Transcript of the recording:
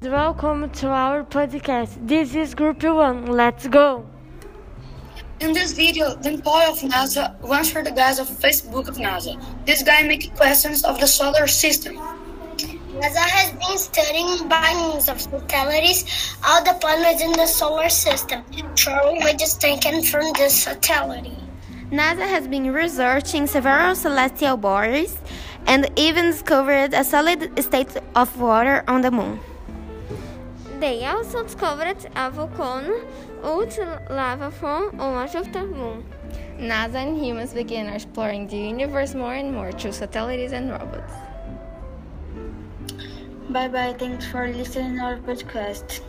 Welcome to our podcast. This is Group 1. Let's go! In this video, the employee of NASA runs for the guys of Facebook of NASA. This guy makes questions of the solar system. NASA has been studying bindings of satellites, all the planets in the solar system, showing images taken from the satellite. NASA has been researching several celestial bodies and even discovered a solid state of water on the moon. They also discovered a volcano, ultra lava from on a Jupiter moon. NASA and humans began exploring the universe more and more through satellites and robots. Bye bye. Thanks for listening our podcast.